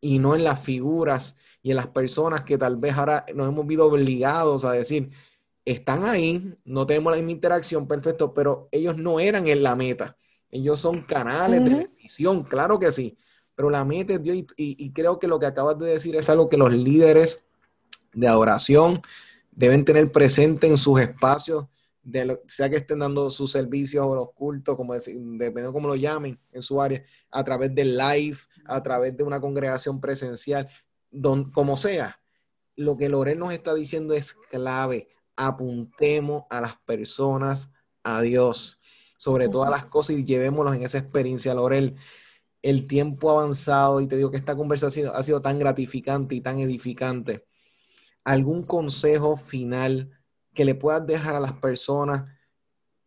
y no en las figuras y en las personas que tal vez ahora nos hemos visto obligados a decir, están ahí, no tenemos la misma interacción, perfecto, pero ellos no eran en la meta. Ellos son canales claro que sí, pero la meta Dios y, creo que lo que acabas de decir es algo que los líderes de adoración deben tener presente en sus espacios sea que estén dando sus servicios o los cultos, como dependiendo de cómo lo llamen en su área, a través del live, a través de una congregación presencial, don, como sea. Lo que Lorel nos está diciendo es clave. Apuntemos a las personas a Dios sobre todas las cosas y llevémoslos en esa experiencia, Lorel. El tiempo avanzado y te digo que esta conversación ha sido tan gratificante y tan edificante. ¿Algún consejo final? que le puedas dejar a las personas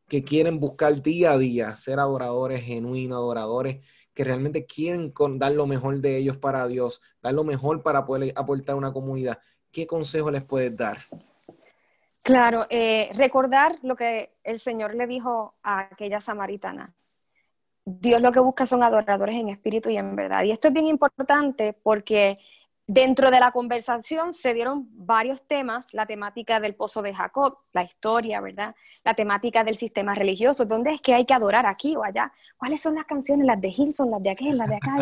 que quieren buscar día a día ser adoradores genuinos, adoradores que realmente quieren dar lo mejor de ellos para Dios, dar lo mejor para poder aportar a una comunidad. ¿Qué consejo les puedes dar? Claro, eh, recordar lo que el Señor le dijo a aquella samaritana. Dios lo que busca son adoradores en espíritu y en verdad. Y esto es bien importante porque Dentro de la conversación se dieron varios temas, la temática del pozo de Jacob, la historia, ¿verdad? La temática del sistema religioso, ¿dónde es que hay que adorar aquí o allá? ¿Cuáles son las canciones, las de Hilson, las de aquel, las de acá?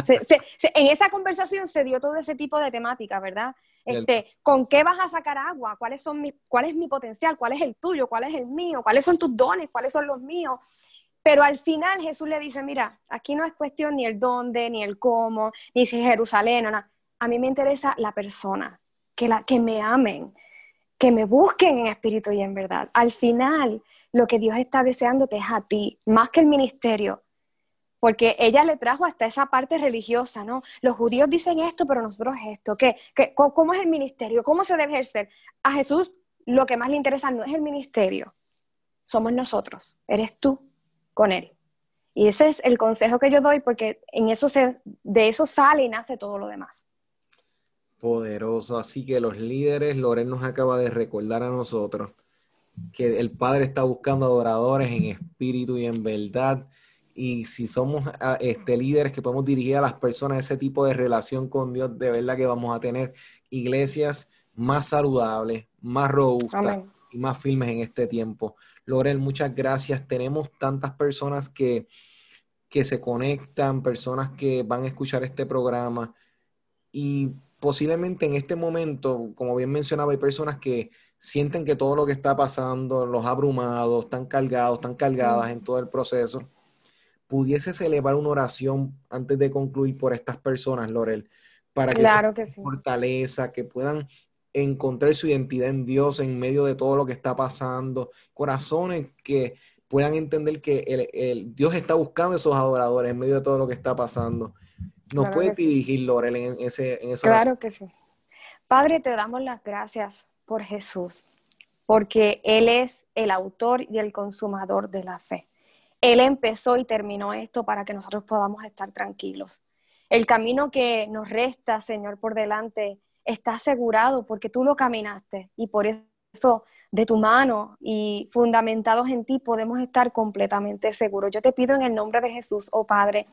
en esa conversación se dio todo ese tipo de temática, ¿verdad? Este, ¿Con qué vas a sacar agua? ¿Cuáles son mi, ¿Cuál es mi potencial? ¿Cuál es el tuyo? ¿Cuál es el mío? ¿Cuáles son tus dones? ¿Cuáles son los míos? Pero al final Jesús le dice, mira, aquí no es cuestión ni el dónde, ni el cómo, ni si Jerusalén, no, no a mí me interesa la persona, que, la, que me amen, que me busquen en espíritu y en verdad. Al final, lo que Dios está deseándote es a ti, más que el ministerio, porque ella le trajo hasta esa parte religiosa, ¿no? Los judíos dicen esto, pero nosotros esto. ¿Qué, cómo es el ministerio? ¿Cómo se debe ejercer? A Jesús lo que más le interesa no es el ministerio, somos nosotros, eres tú con Él. Y ese es el consejo que yo doy porque en de eso sale y nace todo lo demás. Poderoso. Así que los líderes, Loren nos acaba de recordar a nosotros que el Padre está buscando adoradores en espíritu y en verdad. Y si somos ah, este, líderes que podemos dirigir a las personas ese tipo de relación con Dios, de verdad que vamos a tener iglesias más saludables, más robustas y más firmes en este tiempo. Lorel, muchas gracias. Tenemos tantas personas que, que se conectan, personas que van a escuchar este programa y posiblemente en este momento, como bien mencionaba, hay personas que sienten que todo lo que está pasando los ha abrumado, están cargados, están cargadas en todo el proceso. ¿Pudieses elevar una oración antes de concluir por estas personas, Lorel? Para que, claro que fortaleza, que puedan encontrar su identidad en Dios en medio de todo lo que está pasando. Corazones que puedan entender que el, Dios está buscando esos adoradores en medio de todo lo que está pasando. ¿Nos puede dirigir, Lorel, en, ese, en Claro que sí. Padre, te damos las gracias por Jesús, porque Él es el autor y el consumador de la fe. Él empezó y terminó esto para que nosotros podamos estar tranquilos. El camino que nos resta, Señor, por delante, está asegurado porque tú lo caminaste y por eso de tu mano y fundamentados en ti podemos estar completamente seguros. Yo te pido en el nombre de Jesús, oh Padre,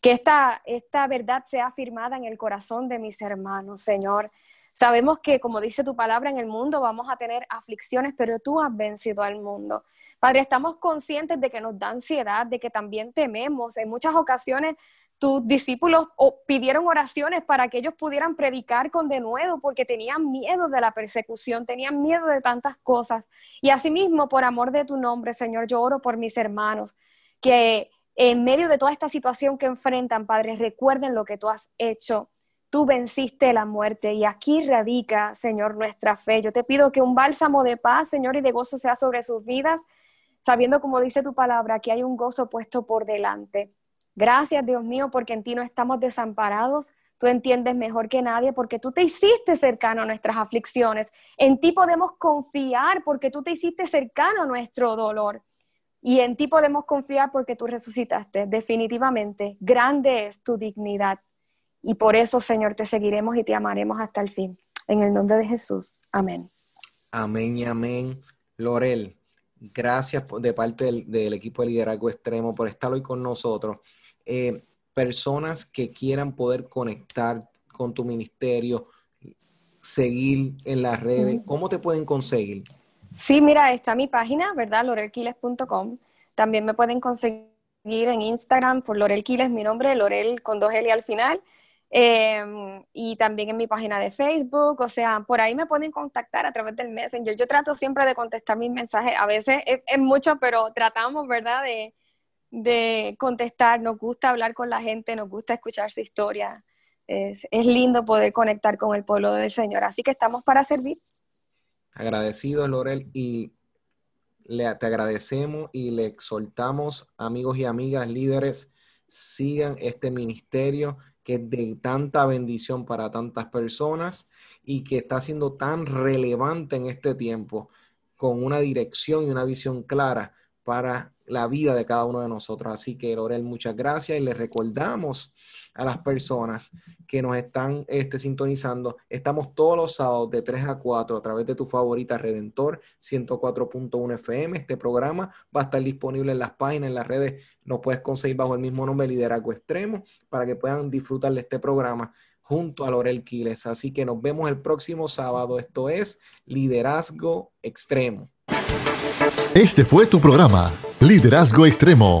que esta, esta verdad sea afirmada en el corazón de mis hermanos, Señor. Sabemos que, como dice tu palabra, en el mundo vamos a tener aflicciones, pero tú has vencido al mundo. Padre, estamos conscientes de que nos da ansiedad, de que también tememos. En muchas ocasiones tus discípulos pidieron oraciones para que ellos pudieran predicar con denuedo porque tenían miedo de la persecución, tenían miedo de tantas cosas. Y asimismo, por amor de tu nombre, Señor, yo oro por mis hermanos, que en medio de toda esta situación que enfrentan, Padre, recuerden lo que tú has hecho. Tú venciste la muerte y aquí radica, Señor, nuestra fe. Yo te pido que un bálsamo de paz, Señor, y de gozo sea sobre sus vidas, sabiendo, como dice tu palabra, que hay un gozo puesto por delante. Gracias, Dios mío, porque en ti no estamos desamparados. Tú entiendes mejor que nadie porque tú te hiciste cercano a nuestras aflicciones. En ti podemos confiar porque tú te hiciste cercano a nuestro dolor. Y en ti podemos confiar porque tú resucitaste. Definitivamente, grande es tu dignidad. Y por eso, Señor, te seguiremos y te amaremos hasta el fin. En el nombre de Jesús. Amén. Amén y amén. Lorel, gracias de parte del, equipo de liderazgo extremo por estar hoy con nosotros. Eh, personas que quieran poder conectar con tu ministerio, seguir en las redes, ¿cómo te pueden conseguir? Sí, mira, está mi página, ¿verdad? lorelquiles.com. También me pueden conseguir en Instagram por Lorel Quiles, mi nombre, Lorel con dos L al final. Em, y también en mi página de Facebook, o sea, por ahí me pueden contactar a través del Messenger. Yo trato siempre de contestar mis mensajes, a veces es, mucho, pero tratamos, ¿verdad?, de, de, contestar. Nos gusta hablar con la gente, nos gusta escuchar su historia. Es, es lindo poder conectar con el pueblo del Señor, así que estamos para servir. Agradecidos, Lorel, y le, te agradecemos y le exhortamos, amigos y amigas, líderes, sigan este ministerio que es de tanta bendición para tantas personas y que está siendo tan relevante en este tiempo, con una dirección y una visión clara para la vida de cada uno de nosotros. Así que, Lorel, muchas gracias y le recordamos a las personas que nos están este, sintonizando. Estamos todos los sábados de 3 a 4 a través de tu favorita Redentor 104.1 FM. Este programa va a estar disponible en las páginas, en las redes. Nos puedes conseguir bajo el mismo nombre Liderazgo Extremo para que puedan disfrutar de este programa junto a Lorel Quiles. Así que nos vemos el próximo sábado. Esto es Liderazgo Extremo. Este fue tu programa, Liderazgo Extremo.